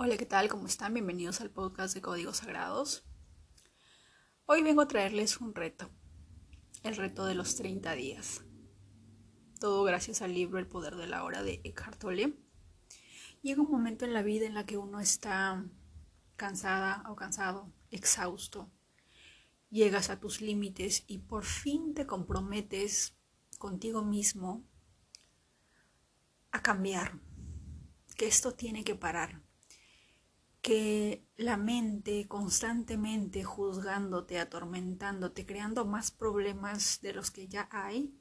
Hola, ¿qué tal? ¿Cómo están? Bienvenidos al podcast de Códigos Sagrados. Hoy vengo a traerles un reto, el reto de los 30 días. Todo gracias al libro El poder de la hora de Eckhart Tolle. Llega un momento en la vida en la que uno está cansada o cansado, exhausto. Llegas a tus límites y por fin te comprometes contigo mismo a cambiar, que esto tiene que parar que la mente constantemente juzgándote, atormentándote, creando más problemas de los que ya hay,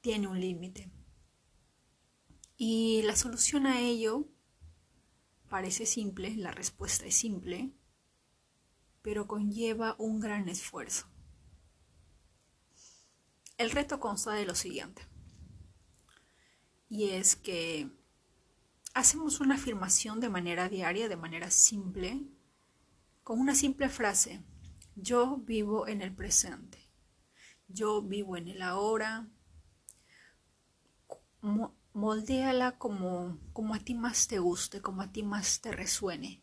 tiene un límite. Y la solución a ello parece simple, la respuesta es simple, pero conlleva un gran esfuerzo. El reto consta de lo siguiente, y es que hacemos una afirmación de manera diaria, de manera simple, con una simple frase. Yo vivo en el presente. Yo vivo en el ahora. Moldéala como, como a ti más te guste, como a ti más te resuene.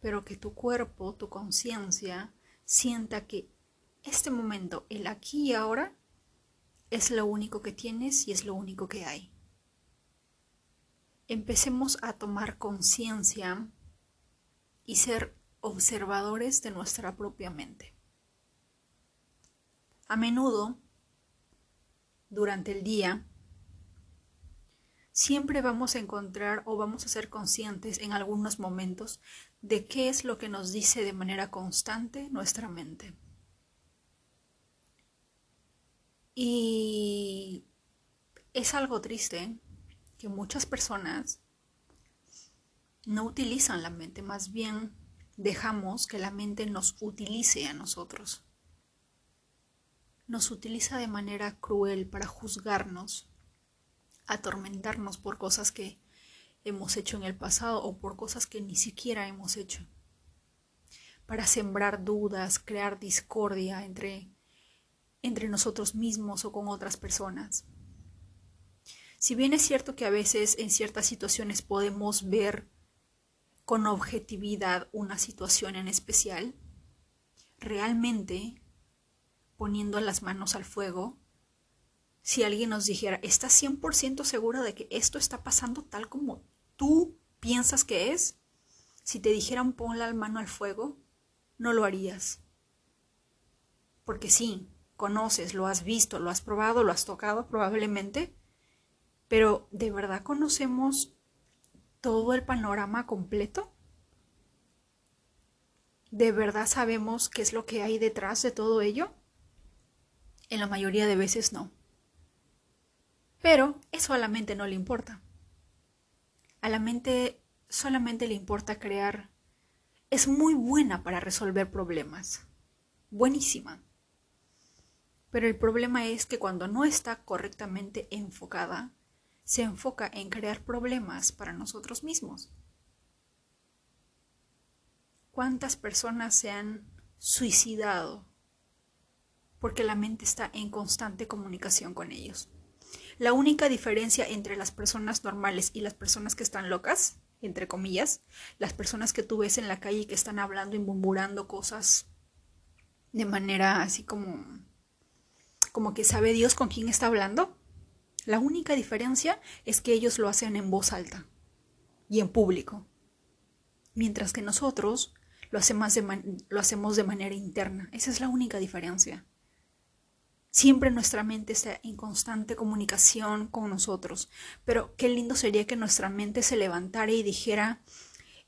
Pero que tu cuerpo, tu conciencia, sienta que este momento, el aquí y ahora, es lo único que tienes y es lo único que hay empecemos a tomar conciencia y ser observadores de nuestra propia mente. A menudo, durante el día, siempre vamos a encontrar o vamos a ser conscientes en algunos momentos de qué es lo que nos dice de manera constante nuestra mente. Y es algo triste que muchas personas no utilizan la mente, más bien dejamos que la mente nos utilice a nosotros. Nos utiliza de manera cruel para juzgarnos, atormentarnos por cosas que hemos hecho en el pasado o por cosas que ni siquiera hemos hecho, para sembrar dudas, crear discordia entre, entre nosotros mismos o con otras personas. Si bien es cierto que a veces en ciertas situaciones podemos ver con objetividad una situación en especial, realmente poniendo las manos al fuego, si alguien nos dijera, ¿estás 100% segura de que esto está pasando tal como tú piensas que es? Si te dijeran pon la mano al fuego, no lo harías. Porque sí, conoces, lo has visto, lo has probado, lo has tocado probablemente, pero ¿de verdad conocemos todo el panorama completo? ¿De verdad sabemos qué es lo que hay detrás de todo ello? En la mayoría de veces no. Pero eso a la mente no le importa. A la mente solamente le importa crear. Es muy buena para resolver problemas. Buenísima. Pero el problema es que cuando no está correctamente enfocada, se enfoca en crear problemas para nosotros mismos. ¿Cuántas personas se han suicidado porque la mente está en constante comunicación con ellos? La única diferencia entre las personas normales y las personas que están locas, entre comillas, las personas que tú ves en la calle que están hablando y murmurando cosas de manera así como como que sabe Dios con quién está hablando, la única diferencia es que ellos lo hacen en voz alta y en público, mientras que nosotros lo hacemos de, lo hacemos de manera interna. Esa es la única diferencia. Siempre nuestra mente está en constante comunicación con nosotros, pero qué lindo sería que nuestra mente se levantara y dijera,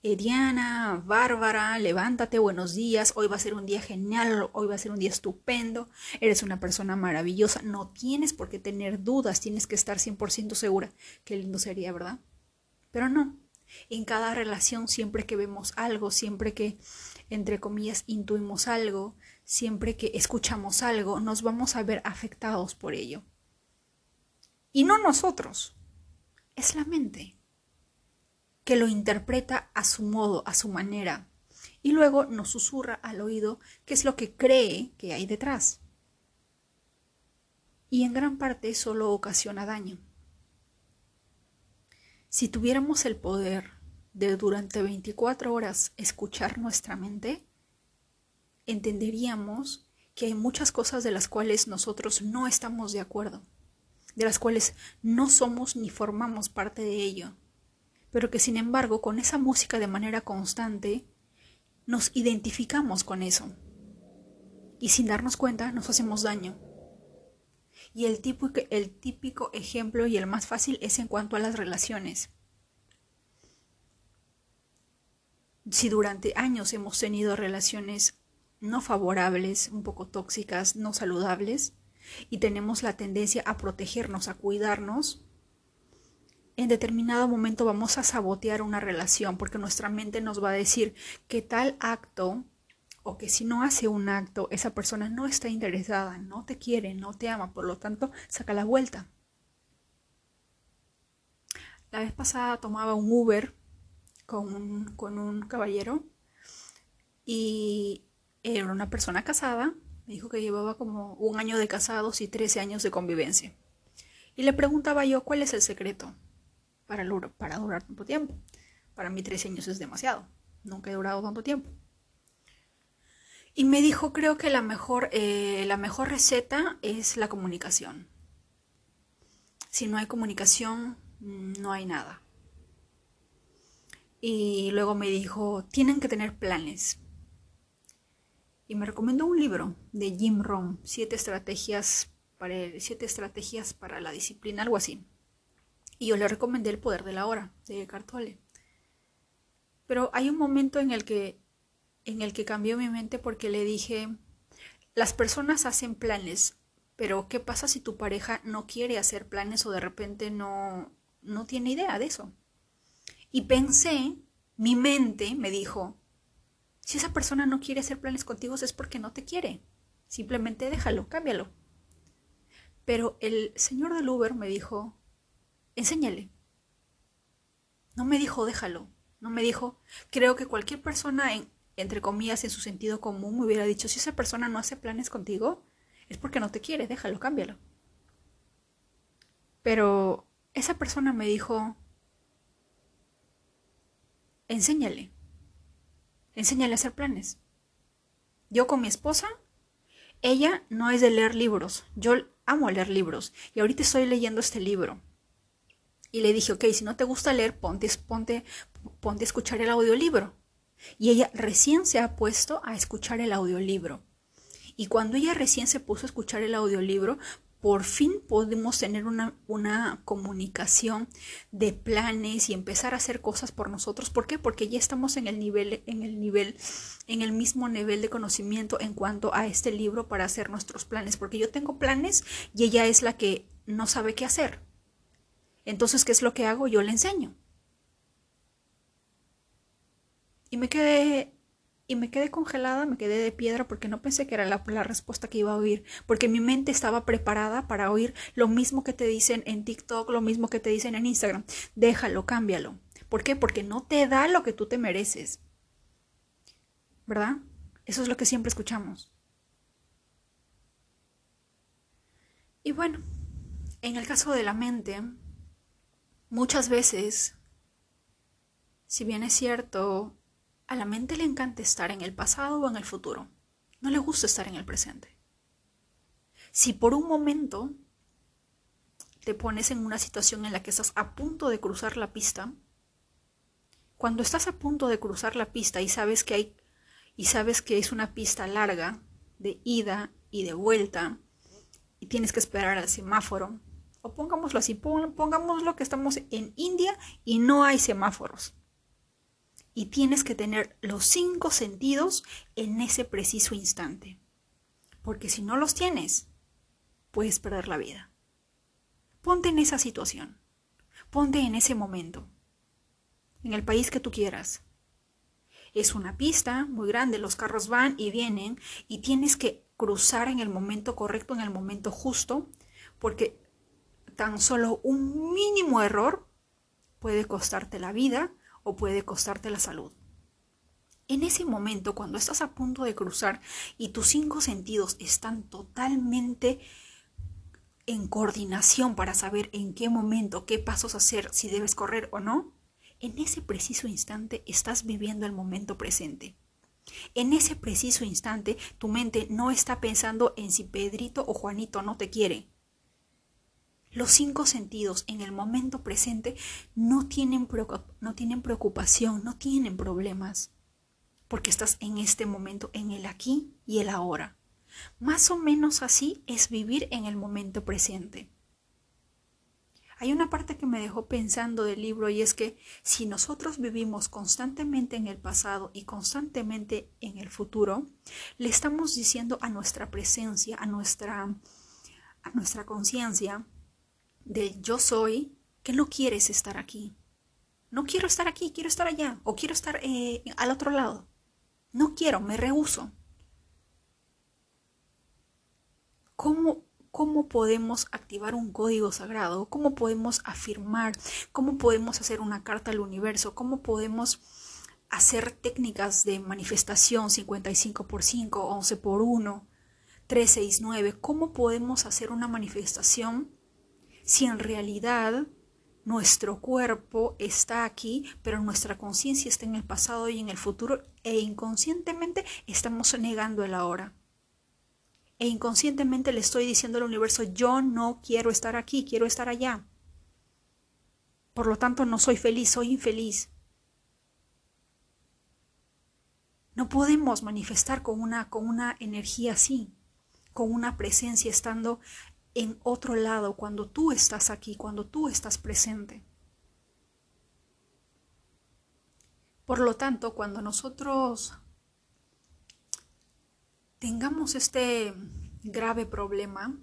eh, Diana, Bárbara, levántate, buenos días, hoy va a ser un día genial, hoy va a ser un día estupendo, eres una persona maravillosa, no tienes por qué tener dudas, tienes que estar 100% segura. Qué lindo sería, ¿verdad? Pero no, en cada relación, siempre que vemos algo, siempre que, entre comillas, intuimos algo, siempre que escuchamos algo, nos vamos a ver afectados por ello. Y no nosotros, es la mente que lo interpreta a su modo, a su manera, y luego nos susurra al oído qué es lo que cree que hay detrás. Y en gran parte solo ocasiona daño. Si tuviéramos el poder de durante 24 horas escuchar nuestra mente, entenderíamos que hay muchas cosas de las cuales nosotros no estamos de acuerdo, de las cuales no somos ni formamos parte de ello, pero que sin embargo con esa música de manera constante nos identificamos con eso y sin darnos cuenta nos hacemos daño. Y el típico, el típico ejemplo y el más fácil es en cuanto a las relaciones. Si durante años hemos tenido relaciones no favorables, un poco tóxicas, no saludables, y tenemos la tendencia a protegernos, a cuidarnos, en determinado momento vamos a sabotear una relación porque nuestra mente nos va a decir que tal acto o que si no hace un acto, esa persona no está interesada, no te quiere, no te ama, por lo tanto, saca la vuelta. La vez pasada tomaba un Uber con un, con un caballero y era una persona casada, me dijo que llevaba como un año de casados y 13 años de convivencia. Y le preguntaba yo cuál es el secreto para, para durar tanto tiempo. Para mí 13 años es demasiado, nunca he durado tanto tiempo. Y me dijo, creo que la mejor, eh, la mejor receta es la comunicación. Si no hay comunicación, no hay nada. Y luego me dijo, tienen que tener planes. Y me recomendó un libro de Jim Rohn, Siete estrategias para, siete estrategias para la disciplina, algo así. Y yo le recomendé El poder de la hora, de Cartole. Pero hay un momento en el que en el que cambió mi mente porque le dije, las personas hacen planes, pero ¿qué pasa si tu pareja no quiere hacer planes o de repente no, no tiene idea de eso? Y pensé, mi mente me dijo, si esa persona no quiere hacer planes contigo es porque no te quiere. Simplemente déjalo, cámbialo. Pero el señor del Uber me dijo, enséñale. No me dijo déjalo, no me dijo, creo que cualquier persona en, entre comillas, en su sentido común, me hubiera dicho, si esa persona no hace planes contigo, es porque no te quiere, déjalo, cámbialo. Pero esa persona me dijo, enséñale, enséñale a hacer planes. Yo con mi esposa, ella no es de leer libros, yo amo leer libros y ahorita estoy leyendo este libro. Y le dije, ok, si no te gusta leer, ponte, ponte, ponte a escuchar el audiolibro. Y ella recién se ha puesto a escuchar el audiolibro. Y cuando ella recién se puso a escuchar el audiolibro, por fin podemos tener una, una, comunicación de planes y empezar a hacer cosas por nosotros. ¿Por qué? Porque ya estamos en el nivel, en el nivel, en el mismo nivel de conocimiento en cuanto a este libro para hacer nuestros planes. Porque yo tengo planes y ella es la que no sabe qué hacer. Entonces, ¿qué es lo que hago? Yo le enseño. Y me quedé y me quedé congelada, me quedé de piedra porque no pensé que era la, la, respuesta que iba a oír, porque mi mente estaba preparada para oír lo mismo que te dicen en TikTok, lo mismo que te dicen en Instagram. Déjalo, cámbialo. ¿Por qué? Porque no te da lo que tú te mereces. ¿Verdad? Eso es lo que siempre escuchamos. Y bueno, en el caso de la mente, muchas veces, si bien es cierto, a la mente le encanta estar en el pasado o en el futuro. No le gusta estar en el presente. Si por un momento te pones en una situación en la que estás a punto de cruzar la pista, cuando estás a punto de cruzar la pista y sabes que hay y sabes que es una pista larga de ida y de vuelta y tienes que esperar al semáforo, o pongámoslo así, pongámoslo que estamos en India y no hay semáforos y tienes que tener los cinco sentidos en ese preciso instante. Porque si no los tienes, puedes perder la vida. Ponte en esa situación. Ponte en ese momento. En el país que tú quieras. Es una pista muy grande, los carros van y vienen y tienes que cruzar en el momento correcto, en el momento justo, porque tan solo un mínimo error puede costarte la vida o puede costarte la salud. En ese momento, cuando estás a punto de cruzar y tus cinco sentidos están totalmente en coordinación para saber en qué momento, qué pasos hacer, si debes correr o no, en ese preciso instante estás viviendo el momento presente. En ese preciso instante tu mente no está pensando en si Pedrito o Juanito no te quiere. Los cinco sentidos en el momento presente no tienen, no tienen preocupación, no tienen problemas, porque estás en este momento, en el aquí y el ahora. Más o menos así es vivir en el momento presente. Hay una parte que me dejó pensando del libro y es que si nosotros vivimos constantemente en el pasado y constantemente en el futuro, le estamos diciendo a nuestra presencia, a nuestra, a nuestra conciencia del yo soy que no quieres estar aquí. No quiero estar aquí, quiero estar allá o quiero estar eh, al otro lado. No quiero, me rehuso. ¿Cómo cómo podemos activar un código sagrado, cómo podemos afirmar, cómo podemos hacer una carta al universo, cómo podemos hacer técnicas de manifestación 55 por 5, 11 por 1, 3, 6, 9, cómo podemos hacer una manifestación si en realidad nuestro cuerpo está aquí, pero nuestra conciencia está en el pasado y en el futuro e inconscientemente estamos negando el ahora e inconscientemente le estoy diciendo al universo, yo no quiero estar aquí, quiero estar allá. Por lo tanto, no soy feliz, soy infeliz. No podemos manifestar con una, con una energía así, con una presencia estando en otro lado, cuando tú estás aquí, cuando tú estás presente. Por lo tanto, cuando nosotros tengamos este grave problema,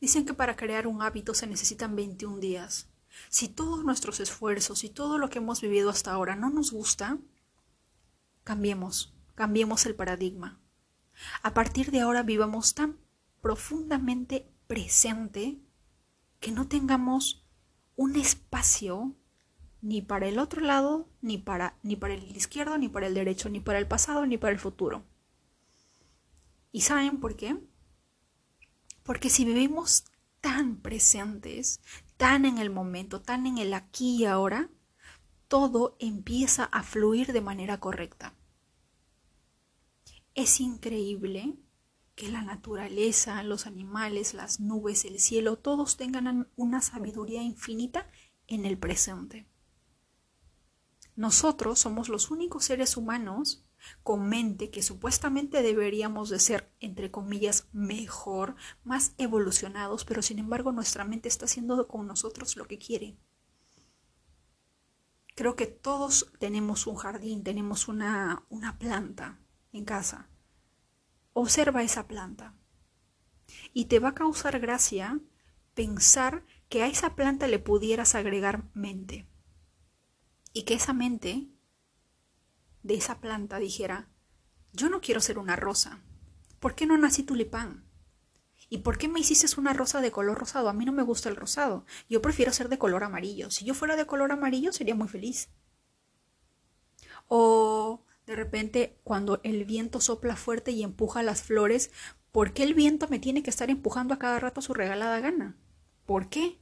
dicen que para crear un hábito se necesitan 21 días. Si todos nuestros esfuerzos y todo lo que hemos vivido hasta ahora no nos gusta, cambiemos, cambiemos el paradigma. A partir de ahora vivamos tan profundamente presente que no tengamos un espacio ni para el otro lado, ni para, ni para el izquierdo, ni para el derecho, ni para el pasado, ni para el futuro. ¿Y saben por qué? Porque si vivimos tan presentes, tan en el momento, tan en el aquí y ahora, todo empieza a fluir de manera correcta. Es increíble que la naturaleza, los animales, las nubes, el cielo, todos tengan una sabiduría infinita en el presente. Nosotros somos los únicos seres humanos con mente que supuestamente deberíamos de ser, entre comillas, mejor, más evolucionados, pero sin embargo nuestra mente está haciendo con nosotros lo que quiere. Creo que todos tenemos un jardín, tenemos una, una planta en casa. Observa esa planta. Y te va a causar gracia pensar que a esa planta le pudieras agregar mente. Y que esa mente de esa planta dijera, yo no quiero ser una rosa, ¿por qué no nací tulipán? ¿Y por qué me hiciste una rosa de color rosado? A mí no me gusta el rosado, yo prefiero ser de color amarillo. Si yo fuera de color amarillo sería muy feliz. O de repente cuando el viento sopla fuerte y empuja las flores, ¿por qué el viento me tiene que estar empujando a cada rato a su regalada gana? ¿Por qué?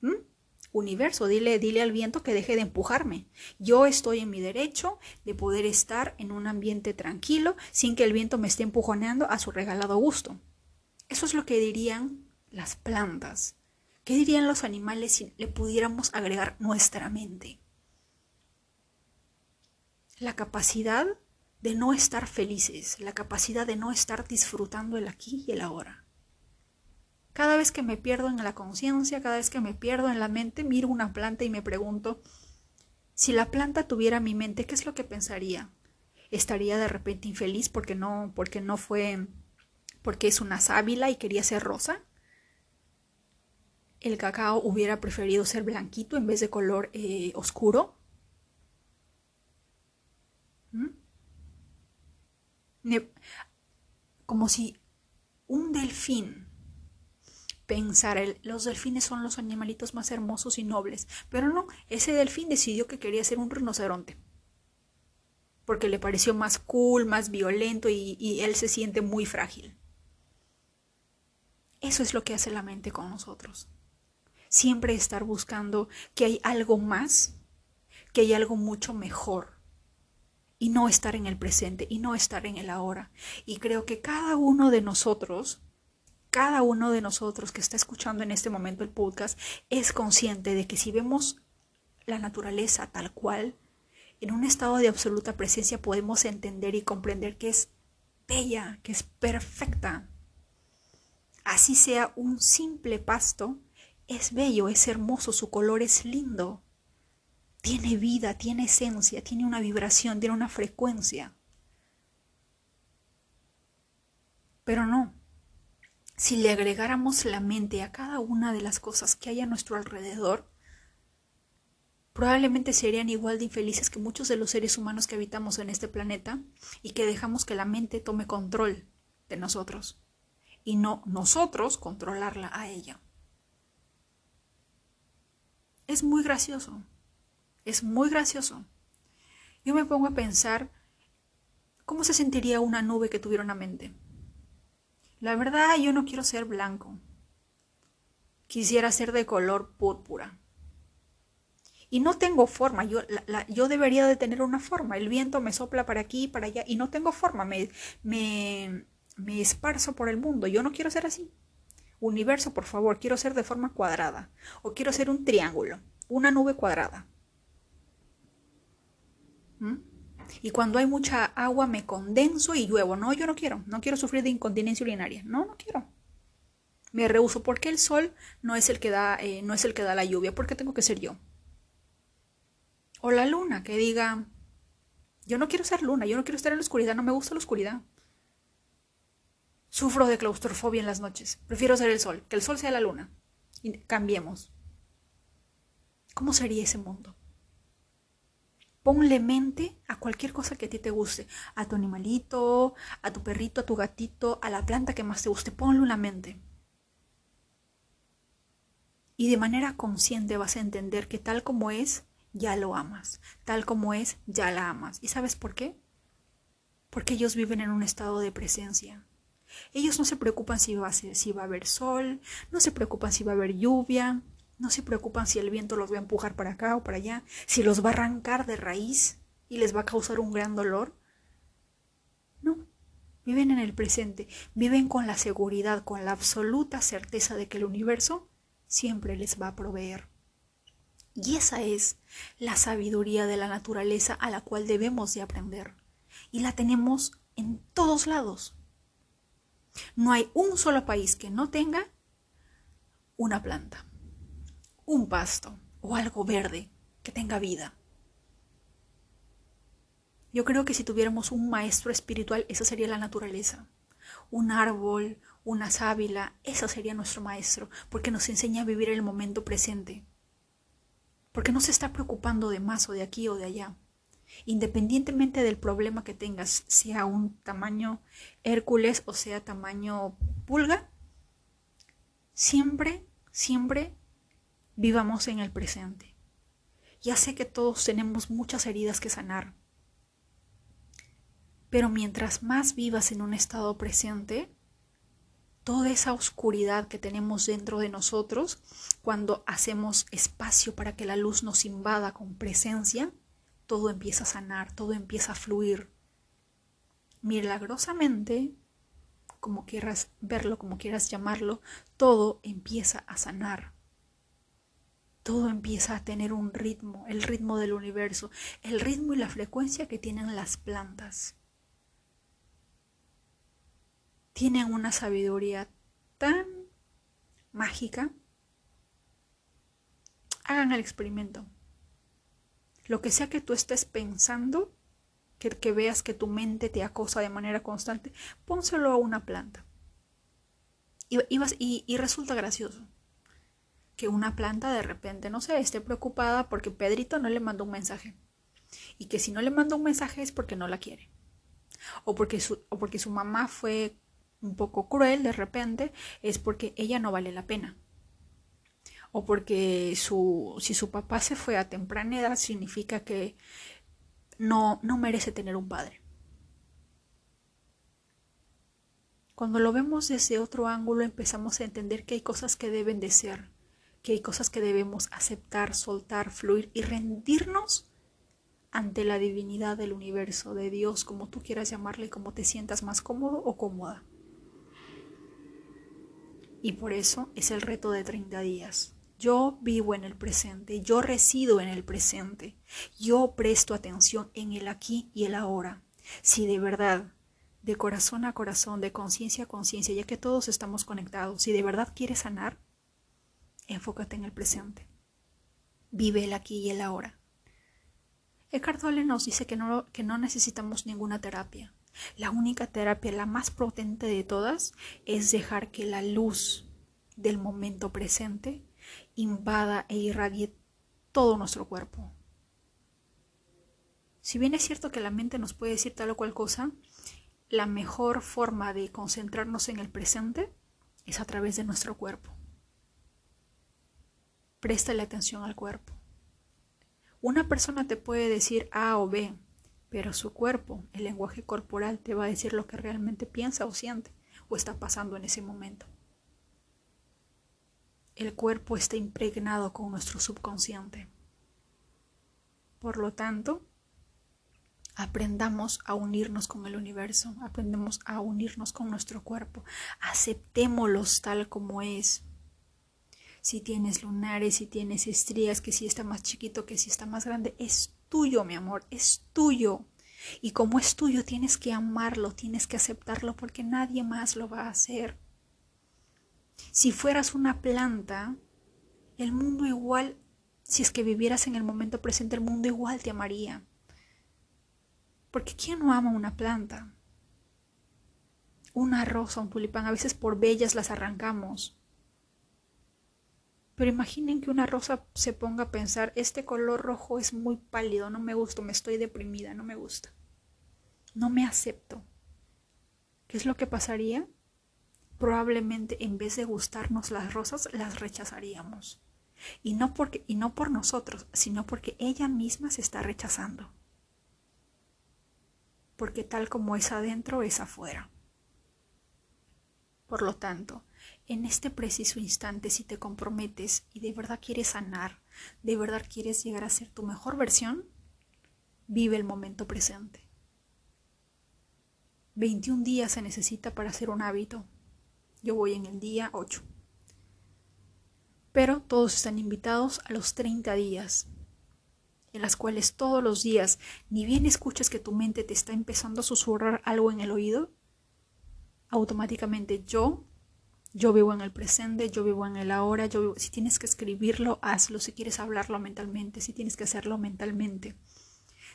¿Mm? universo, dile, dile al viento que deje de empujarme. Yo estoy en mi derecho de poder estar en un ambiente tranquilo sin que el viento me esté empujoneando a su regalado gusto. Eso es lo que dirían las plantas. ¿Qué dirían los animales si le pudiéramos agregar nuestra mente? La capacidad de no estar felices, la capacidad de no estar disfrutando el aquí y el ahora. Cada vez que me pierdo en la conciencia, cada vez que me pierdo en la mente, miro una planta y me pregunto, si la planta tuviera mi mente, ¿qué es lo que pensaría? ¿Estaría de repente infeliz porque no, porque no fue, porque es una sábila y quería ser rosa? ¿El cacao hubiera preferido ser blanquito en vez de color eh, oscuro? ¿Mm? Como si un delfín pensar, los delfines son los animalitos más hermosos y nobles, pero no, ese delfín decidió que quería ser un rinoceronte, porque le pareció más cool, más violento y, y él se siente muy frágil. Eso es lo que hace la mente con nosotros. siempre estar buscando que hay algo más, que hay algo mucho mejor y no estar en el presente y no estar en el ahora. Y creo que cada uno de nosotros, cada uno de nosotros que está escuchando en este momento el podcast, es consciente de que si vemos la naturaleza tal cual, en un estado de absoluta presencia podemos entender y comprender que es bella, que es perfecta. Así sea un simple pasto, es bello, es hermoso, su color es lindo tiene vida, tiene esencia, tiene una vibración, tiene una frecuencia. Pero no, si le agregáramos la mente a cada una de las cosas que hay a nuestro alrededor, probablemente serían igual de infelices que muchos de los seres humanos que habitamos en este planeta y que dejamos que la mente tome control de nosotros y no nosotros controlarla a ella. Es muy gracioso. Es muy gracioso. Yo me pongo a pensar cómo se sentiría una nube que tuviera una mente. La verdad, yo no quiero ser blanco. Quisiera ser de color púrpura. Y no tengo forma, yo, yo debería de tener una forma. El viento me sopla para aquí y para allá y no tengo forma, me, me, me esparzo por el mundo. Yo no quiero ser así. Universo, por favor, quiero ser de forma cuadrada. O quiero ser un triángulo, una nube cuadrada. ¿Mm? Y cuando hay mucha agua me condenso y lluevo. No, yo no quiero. No quiero sufrir de incontinencia urinaria. No, no quiero. Me rehuso porque el sol no es el que da, eh, no es el que da la lluvia. porque tengo que ser yo? O la luna que diga, yo no quiero ser luna, yo no quiero estar en la oscuridad, no me gusta la oscuridad. Sufro de claustrofobia en las noches. Prefiero ser el sol, que el sol sea la luna. Y cambiemos. ¿Cómo sería ese mundo? Ponle mente a cualquier cosa que a ti te guste, a tu animalito, a tu perrito, a tu gatito, a la planta que más te guste, ponle una mente. Y de manera consciente vas a entender que tal como es, ya lo amas. Tal como es, ya la amas. ¿Y sabes por qué? Porque ellos viven en un estado de presencia. Ellos no se preocupan si va, a si va a haber sol, no se preocupan si va a haber lluvia, no se preocupan si el viento los va a empujar para acá o para allá, si los va a arrancar de raíz y les va a causar un gran dolor. No, viven en el presente, viven con la seguridad, con la absoluta certeza de que el universo siempre les va a proveer. Y esa es la sabiduría de la naturaleza a la cual debemos de aprender. Y la tenemos en todos lados. No hay un solo país que no tenga una planta un pasto o algo verde que tenga vida. Yo creo que si tuviéramos un maestro espiritual, esa sería la naturaleza. Un árbol, una sábila, esa sería nuestro maestro, porque nos enseña a vivir el momento presente. Porque no se está preocupando de más o de aquí o de allá. Independientemente del problema que tengas, sea un tamaño Hércules o sea tamaño pulga, siempre, siempre vivamos en el presente. Ya sé que todos tenemos muchas heridas que sanar, pero mientras más vivas en un estado presente, toda esa oscuridad que tenemos dentro de nosotros, cuando hacemos espacio para que la luz nos invada con presencia, todo empieza a sanar, todo empieza a fluir. Milagrosamente, como quieras verlo, como quieras llamarlo, todo empieza a sanar todo empieza a tener un ritmo, el ritmo del universo, el ritmo y la frecuencia que tienen las plantas. Tienen una sabiduría tan mágica. Hagan el experimento. Lo que sea que tú estés pensando, que, veas que tu mente te acosa de manera constante, pónselo a una planta. Y, y, y resulta gracioso que una planta de repente, no sé, esté preocupada porque Pedrito no le mandó un mensaje. Y que si no le mandó un mensaje es porque no la quiere. O porque su, o porque su mamá fue un poco cruel de repente, es porque ella no vale la pena. O porque su, si su papá se fue a temprana edad significa que no, no merece tener un padre. Cuando lo vemos desde otro ángulo empezamos a entender que hay cosas que deben de ser que hay cosas que debemos aceptar, soltar, fluir y rendirnos ante la divinidad del universo, de Dios, como tú quieras llamarle, como te sientas más cómodo o cómoda. Y por eso es el reto de 30 días. Yo vivo en el presente, yo resido en el presente, yo presto atención en el aquí y el ahora. Si de verdad, de corazón a corazón, de conciencia a conciencia, ya que todos estamos conectados, si de verdad quieres sanar, enfócate en el presente. Vive el aquí y el ahora. Eckhart Tolle nos dice que no, que no necesitamos ninguna terapia. La única terapia, la más potente de todas, es dejar que la luz del momento presente invada e irradie todo nuestro cuerpo. Si bien es cierto que la mente nos puede decir tal o cual cosa, la mejor forma de concentrarnos en el presente es a través de nuestro cuerpo. Préstale atención al cuerpo. Una persona te puede decir A o B, pero su cuerpo, el lenguaje corporal, te va a decir lo que realmente piensa o siente o está pasando en ese momento el cuerpo está impregnado con nuestro subconsciente. Por lo tanto, aprendamos a unirnos con el universo, aprendemos a unirnos con nuestro cuerpo, aceptémoslos tal como es. Si tienes lunares, si tienes estrías, que si está más chiquito, que si está más grande, es tuyo, mi amor, es tuyo. Y como es tuyo, tienes que amarlo, tienes que aceptarlo porque nadie más lo va a hacer. Si fueras una planta, el mundo igual, si es que vivieras en el momento presente, el mundo igual te amaría. Porque ¿quién no ama una planta? Una rosa, un tulipán, a veces por bellas las arrancamos. Pero imaginen que una rosa se ponga a pensar, este color rojo es muy pálido, no me gusta, me estoy deprimida, no me gusta. No me acepto. ¿Qué es lo que pasaría? probablemente en vez de gustarnos las rosas, las rechazaríamos. Y no, porque, y no por nosotros, sino porque ella misma se está rechazando. Porque tal como es adentro, es afuera. Por lo tanto, en este preciso instante, si te comprometes y de verdad quieres sanar, de verdad quieres llegar a ser tu mejor versión, vive el momento presente. 21 días se necesita para hacer un hábito, yo voy en el día 8. Pero todos están invitados a los 30 días, en las cuales todos los días, ni bien escuchas que tu mente te está empezando a susurrar algo en el oído, automáticamente yo, yo vivo en el presente, yo vivo en el ahora, yo si tienes que escribirlo, hazlo, si quieres hablarlo mentalmente, si tienes que hacerlo mentalmente.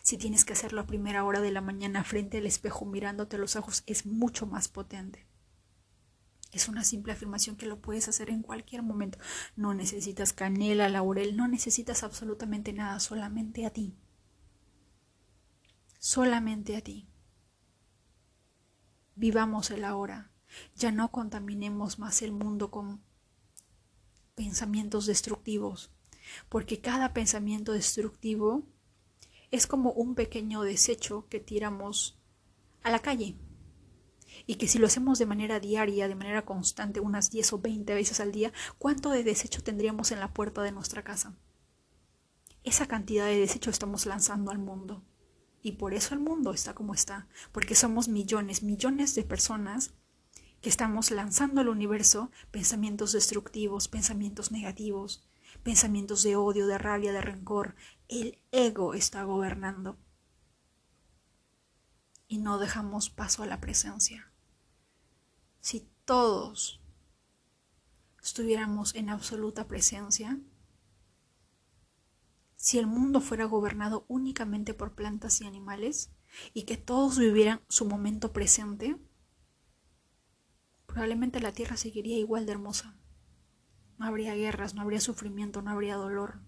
Si tienes que hacerlo a primera hora de la mañana frente al espejo mirándote los ojos, es mucho más potente. Es una simple afirmación que lo puedes hacer en cualquier momento. No necesitas canela, laurel, no necesitas absolutamente nada, solamente a ti. Solamente a ti. Vivamos el ahora. Ya no contaminemos más el mundo con pensamientos destructivos, porque cada pensamiento destructivo es como un pequeño desecho que tiramos a la calle y que si lo hacemos de manera diaria, de manera constante, unas 10 o 20 veces al día, ¿cuánto de desecho tendríamos en la puerta de nuestra casa? Esa cantidad de desecho estamos lanzando al mundo. Y por eso el mundo está como está, porque somos millones, millones de personas que estamos lanzando al universo pensamientos destructivos, pensamientos negativos, pensamientos de odio, de rabia, de rencor. El ego está gobernando. Y no dejamos paso a la presencia si todos estuviéramos en absoluta presencia, si el mundo fuera gobernado únicamente por plantas y animales y que todos vivieran su momento presente, probablemente la tierra seguiría igual de hermosa. No habría guerras, no habría sufrimiento, no habría dolor.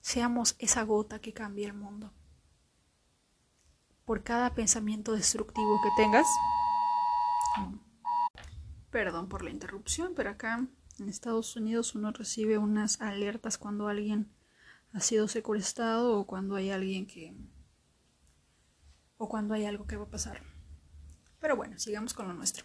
Seamos esa gota que cambia el mundo por cada pensamiento destructivo que tengas. Perdón por la interrupción, pero acá en Estados Unidos uno recibe unas alertas cuando alguien ha sido secuestrado o cuando hay alguien que o cuando hay algo que va a pasar. Pero bueno, sigamos con lo nuestro.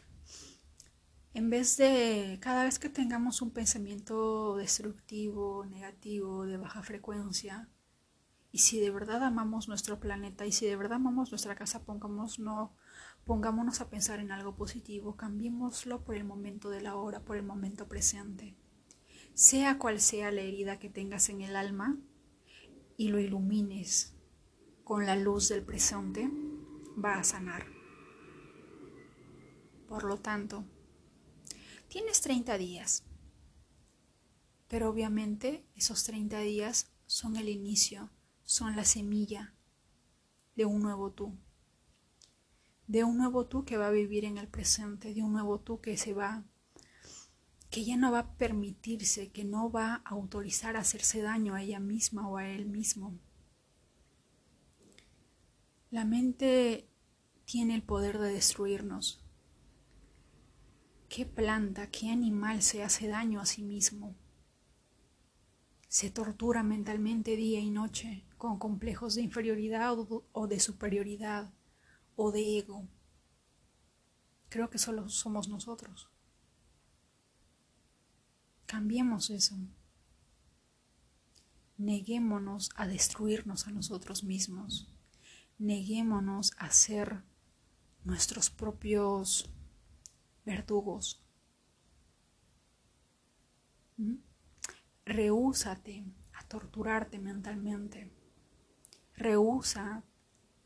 En vez de cada vez que tengamos un pensamiento destructivo, negativo, de baja frecuencia, y si de verdad amamos nuestro planeta y si de verdad amamos nuestra casa, pongamos no, pongámonos a pensar en algo positivo, cambiémoslo por el momento de la hora, por el momento presente. Sea cual sea la herida que tengas en el alma y lo ilumines con la luz del presente, va a sanar. Por lo tanto, tienes 30 días, pero obviamente esos 30 días son el inicio, son la semilla de un nuevo tú, de un nuevo tú que va a vivir en el presente, de un nuevo tú que se va, que ya no va a permitirse, que no va a autorizar a hacerse daño a ella misma o a él mismo. La mente tiene el poder de destruirnos, ¿Qué planta, qué animal se hace daño a sí mismo? Se tortura mentalmente día y noche con complejos de inferioridad o de superioridad o de ego. Creo que solo somos nosotros. Cambiemos eso. Neguémonos a destruirnos a nosotros mismos. Neguémonos a ser nuestros propios verdugos. ¿Mm? Rehúsate a torturarte mentalmente. Rehúsa,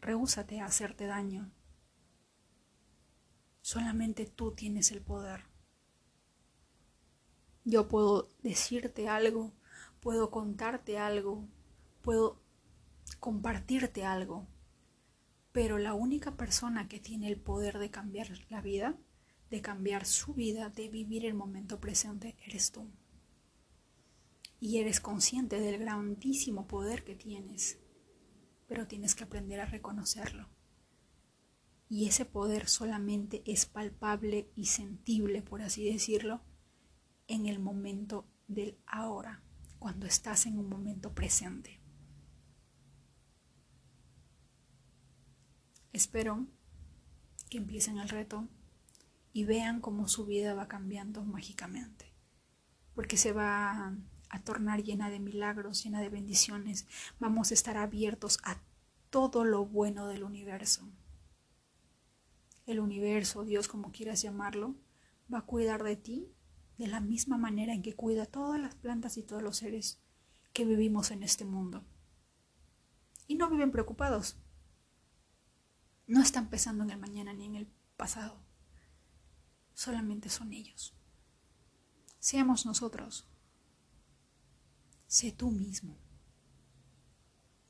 rehúsate a hacerte daño. Solamente tú tienes el poder. Yo puedo decirte algo, puedo contarte algo, puedo compartirte algo, pero la única persona que tiene el poder de cambiar la vida de cambiar su vida, de vivir el momento presente, eres tú. Y eres consciente del grandísimo poder que tienes, pero tienes que aprender a reconocerlo. Y ese poder solamente es palpable y sentible, por así decirlo, en el momento del ahora, cuando estás en un momento presente. Espero que empiecen el reto y vean cómo su vida va cambiando mágicamente, porque se va a tornar llena de milagros, llena de bendiciones. Vamos a estar abiertos a todo lo bueno del universo. El universo, Dios, como quieras llamarlo, va a cuidar de ti de la misma manera en que cuida todas las plantas y todos los seres que vivimos en este mundo. Y no viven preocupados. No están pensando en el mañana ni en el pasado solamente son ellos. Seamos nosotros. Sé tú mismo.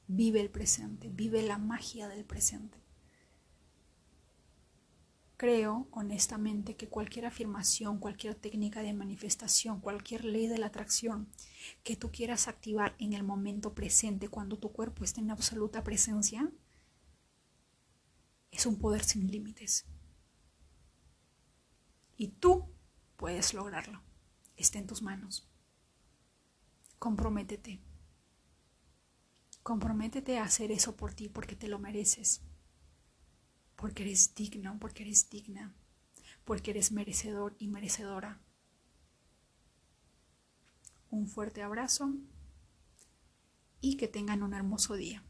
Vive el presente, vive la magia del presente. Creo honestamente que cualquier afirmación, cualquier técnica de manifestación, cualquier ley de la atracción que tú quieras activar en el momento presente, cuando tu cuerpo esté en absoluta presencia, es un poder sin límites. Y tú puedes lograrlo. Está en tus manos. Comprométete. Comprométete a hacer eso por ti porque te lo mereces. Porque eres digno, porque eres digna. Porque eres merecedor y merecedora. Un fuerte abrazo y que tengan un hermoso día.